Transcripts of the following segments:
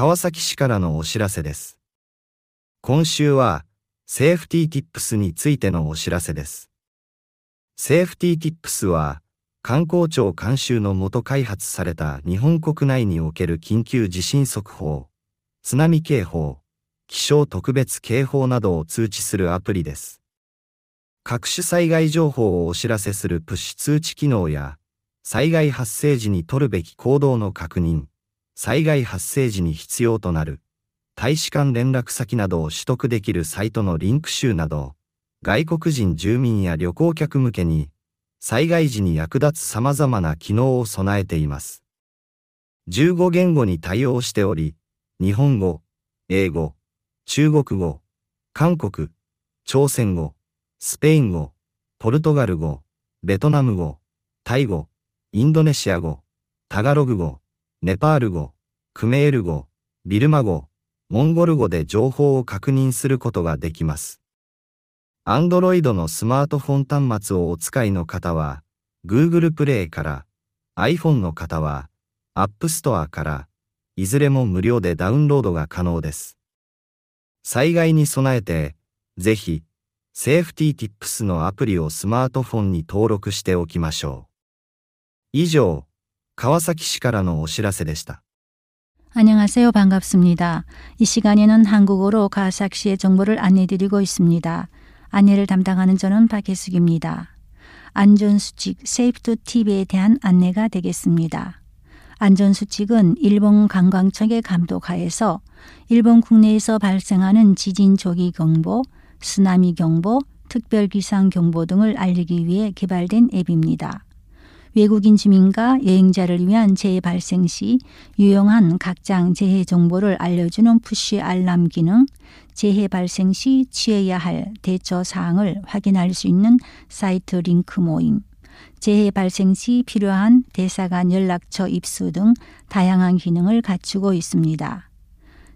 川崎市からのお知らせです。今週は、セーフティーティップスについてのお知らせです。セーフティーティップスは、観光庁監修のもと開発された日本国内における緊急地震速報、津波警報、気象特別警報などを通知するアプリです。各種災害情報をお知らせするプッシュ通知機能や、災害発生時に取るべき行動の確認、災害発生時に必要となる、大使館連絡先などを取得できるサイトのリンク集など、外国人住民や旅行客向けに、災害時に役立つ様々な機能を備えています。15言語に対応しており、日本語、英語、中国語、韓国、朝鮮語、スペイン語、ポルトガル語、ベトナム語、タイ語、インドネシア語、タガログ語、ネパール語、クメール語、ビルマ語、モンゴル語で情報を確認することができます。Android のスマートフォン端末をお使いの方は、Google Play から、iPhone の方は、App Store から、いずれも無料でダウンロードが可能です。災害に備えて、ぜひ、セーフティーティップスのアプリをスマートフォンに登録しておきましょう。以上、川崎市からのお知らせでした。 안녕하세요 반갑습니다 이 시간에는 한국어로가와사키시의 정보를 안내드리고 있습니다 안내를 담당하는 저는 박혜숙입니다 안전수칙 세이프트 팁에 대한 안내가 되겠습니다. 안전수칙은 일본 관광청의 감독하에서 일본 국내에서 발생하는 지진 조기 경보, 쓰나미 경보, 특별비상 경보 등을 알리기 위해 개발된 앱입니다. 외국인 주민과 여행자를 위한 재해 발생 시 유용한 각장 재해 정보를 알려주는 푸시 알람 기능, 재해 발생 시 취해야 할 대처 사항을 확인할 수 있는 사이트 링크 모임, 재해 발생 시 필요한 대사관 연락처 입수 등 다양한 기능을 갖추고 있습니다.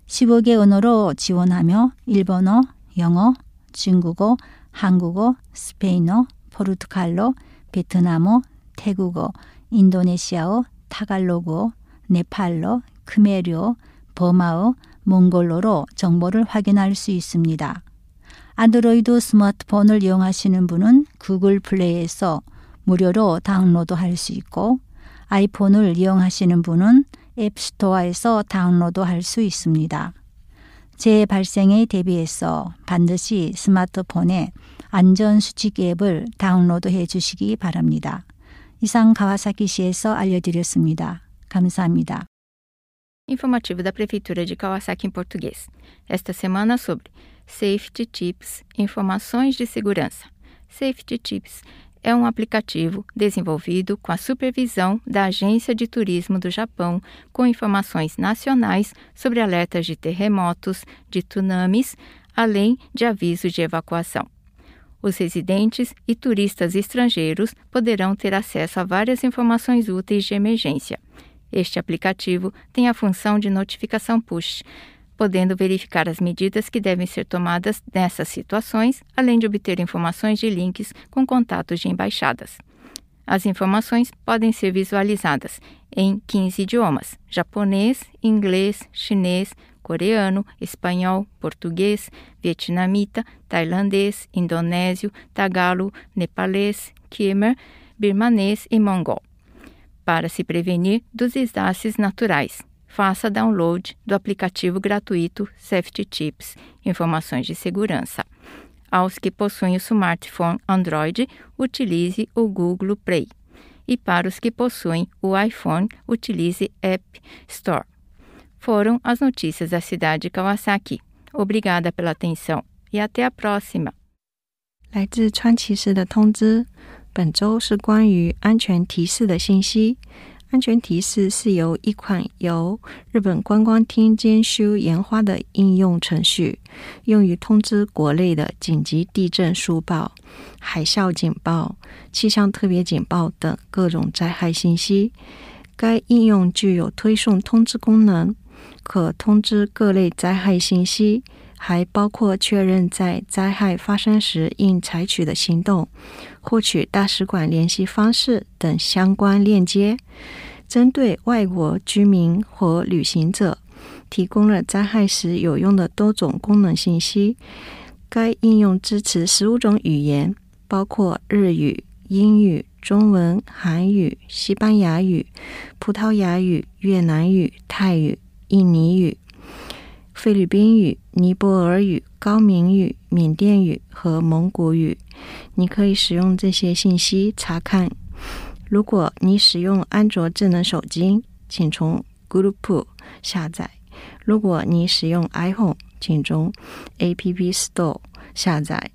15개 언어로 지원하며 일본어, 영어, 중국어, 한국어, 스페인어, 포르투갈어, 베트남어, 태국어, 인도네시아어, 타갈로그어, 네팔어, 크메르어, 버마어, 몽골어로 정보를 확인할 수 있습니다. 안드로이드 스마트폰을 이용하시는 분은 구글 플레이에서 무료로 다운로드할 수 있고 아이폰을 이용하시는 분은 앱스토어에서 다운로드할 수 있습니다. 재발생에 대비해서 반드시 스마트폰에 안전수칙 앱을 다운로드해 주시기 바랍니다. 이상 가와사키시에서 알려드렸습니다. 감사합니다. Informativo da Prefeitura de Kawasaki em português. Esta semana sobre Safety Tips, informações de segurança. Safety Tips é um aplicativo desenvolvido com a supervisão da Agência de Turismo do Japão, com informações nacionais sobre alertas de terremotos, de tsunamis, além de avisos de evacuação. Os residentes e turistas estrangeiros poderão ter acesso a várias informações úteis de emergência. Este aplicativo tem a função de notificação push, podendo verificar as medidas que devem ser tomadas nessas situações, além de obter informações de links com contatos de embaixadas. As informações podem ser visualizadas em 15 idiomas: japonês, inglês, chinês, coreano, espanhol, português, vietnamita, tailandês, indonésio, tagalo, nepalês, khmer, birmanês e mongol. Para se prevenir dos desastres naturais, faça download do aplicativo gratuito Safety Tips Informações de Segurança. Aos que possuem o smartphone Android, utilize o Google Play. E para os que possuem o iPhone, utilize App Store. Foram as notícias da cidade de Kawasaki. Obrigada pela atenção e até a próxima. 来自川崎市的通知，本周是关于安全提示的信息。 安全提示是由一款由日本观光厅监修研发的应用程序，用于通知国内的紧急地震速报、海啸警报、气象特别警报等各种灾害信息。该应用具有推送通知功能，可通知各类灾害信息，还包括确认在灾害发生时应采取的行动。获取大使馆联系方式等相关链接。针对外国居民或旅行者，提供了灾害时有用的多种功能信息。该应用支持十五种语言，包括日语、英语、中文、韩语、西班牙语、葡萄牙语、越南语、泰语、印尼语、菲律宾语、尼泊尔语、高明语、缅甸语和蒙古语。你可以使用这些信息查看。如果你使用安卓智能手机，请从 Group 下载；如果你使用 iPhone，请从 App Store 下载。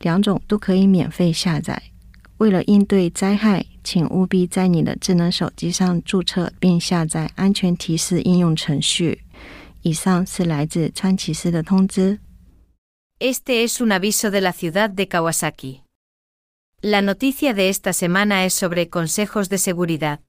两种都可以免费下载。为了应对灾害，请务必在你的智能手机上注册并下载安全提示应用程序。以上是来自川崎市的通知。Este es un aviso de la ciudad de Kawasaki. La noticia de esta semana es sobre consejos de seguridad.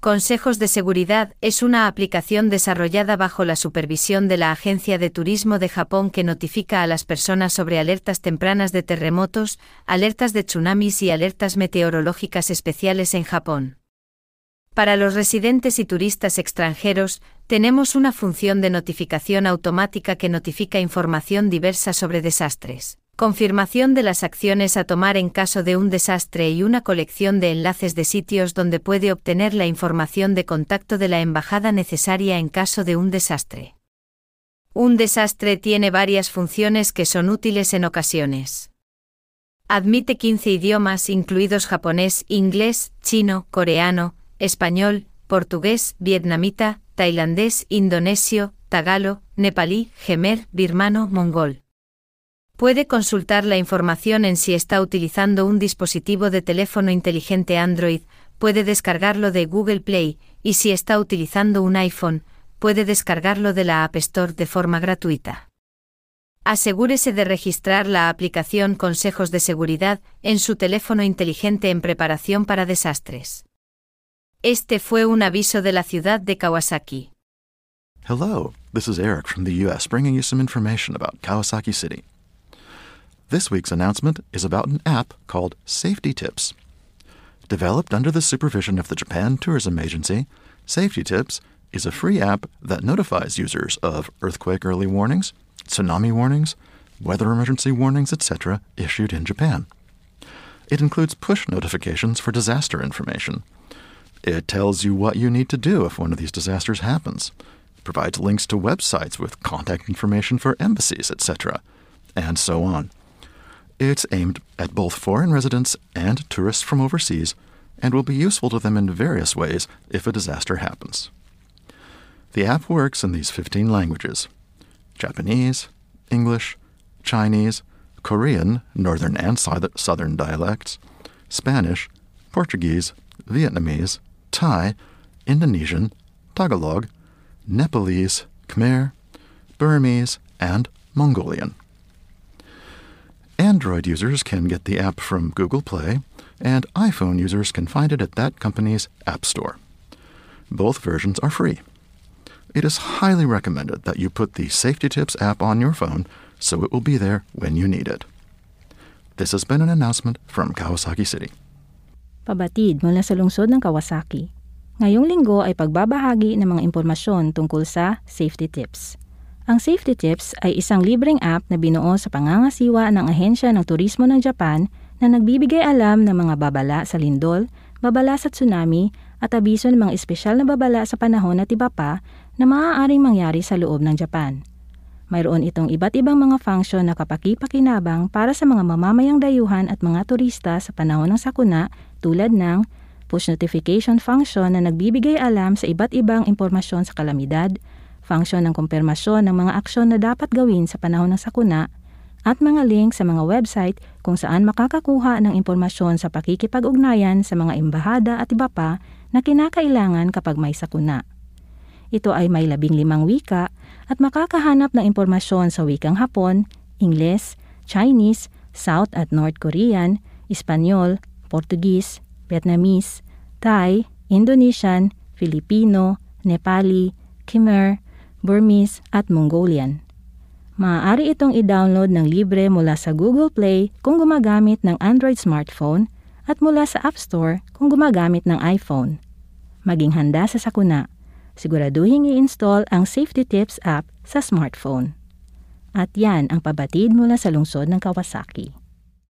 Consejos de Seguridad es una aplicación desarrollada bajo la supervisión de la Agencia de Turismo de Japón que notifica a las personas sobre alertas tempranas de terremotos, alertas de tsunamis y alertas meteorológicas especiales en Japón. Para los residentes y turistas extranjeros, tenemos una función de notificación automática que notifica información diversa sobre desastres confirmación de las acciones a tomar en caso de un desastre y una colección de enlaces de sitios donde puede obtener la información de contacto de la embajada necesaria en caso de un desastre. Un desastre tiene varias funciones que son útiles en ocasiones. Admite 15 idiomas incluidos japonés, inglés, chino, coreano, español, portugués, vietnamita, tailandés, indonesio, tagalo, nepalí, gemer, birmano, mongol. Puede consultar la información en si está utilizando un dispositivo de teléfono inteligente Android, puede descargarlo de Google Play, y si está utilizando un iPhone, puede descargarlo de la App Store de forma gratuita. Asegúrese de registrar la aplicación Consejos de Seguridad en su teléfono inteligente en preparación para desastres. Este fue un aviso de la ciudad de Kawasaki. Hello, this is Eric from the US bringing you some information about Kawasaki City. This week's announcement is about an app called Safety Tips. Developed under the supervision of the Japan Tourism Agency, Safety Tips is a free app that notifies users of earthquake early warnings, tsunami warnings, weather emergency warnings, etc., issued in Japan. It includes push notifications for disaster information. It tells you what you need to do if one of these disasters happens. It provides links to websites with contact information for embassies, etc., and so on. It's aimed at both foreign residents and tourists from overseas and will be useful to them in various ways if a disaster happens. The app works in these 15 languages Japanese, English, Chinese, Korean, northern and southern dialects, Spanish, Portuguese, Vietnamese, Thai, Indonesian, Tagalog, Nepalese, Khmer, Burmese, and Mongolian. Android users can get the app from Google Play, and iPhone users can find it at that company's App Store. Both versions are free. It is highly recommended that you put the Safety Tips app on your phone so it will be there when you need it. This has been an announcement from Kawasaki City. Pabatid mula sa lungsod ng Kawasaki. Ngayong linggo ay pagbabahagi ng mga impormasyon tungkol sa safety tips. Ang Safety Tips ay isang libreng app na binuo sa pangangasiwa ng Ahensya ng Turismo ng Japan na nagbibigay alam ng mga babala sa lindol, babala sa tsunami at abiso ng mga espesyal na babala sa panahon at iba pa na maaaring mangyari sa loob ng Japan. Mayroon itong iba't ibang mga function na kapakipakinabang para sa mga mamamayang dayuhan at mga turista sa panahon ng sakuna tulad ng push notification function na nagbibigay alam sa iba't ibang impormasyon sa kalamidad, function ng kumpirmasyon ng mga aksyon na dapat gawin sa panahon ng sakuna, at mga link sa mga website kung saan makakakuha ng impormasyon sa pakikipag-ugnayan sa mga embahada at iba pa na kinakailangan kapag may sakuna. Ito ay may labing limang wika at makakahanap ng impormasyon sa wikang Hapon, Ingles, Chinese, South at North Korean, Espanyol, Portuguese, Vietnamese, Thai, Indonesian, Filipino, Nepali, Khmer, Burmese at Mongolian. Maaari itong i-download ng libre mula sa Google Play kung gumagamit ng Android smartphone at mula sa App Store kung gumagamit ng iPhone. Maging handa sa sakuna. Siguraduhin i-install ang Safety Tips app sa smartphone. At yan ang pabatid mula sa lungsod ng Kawasaki.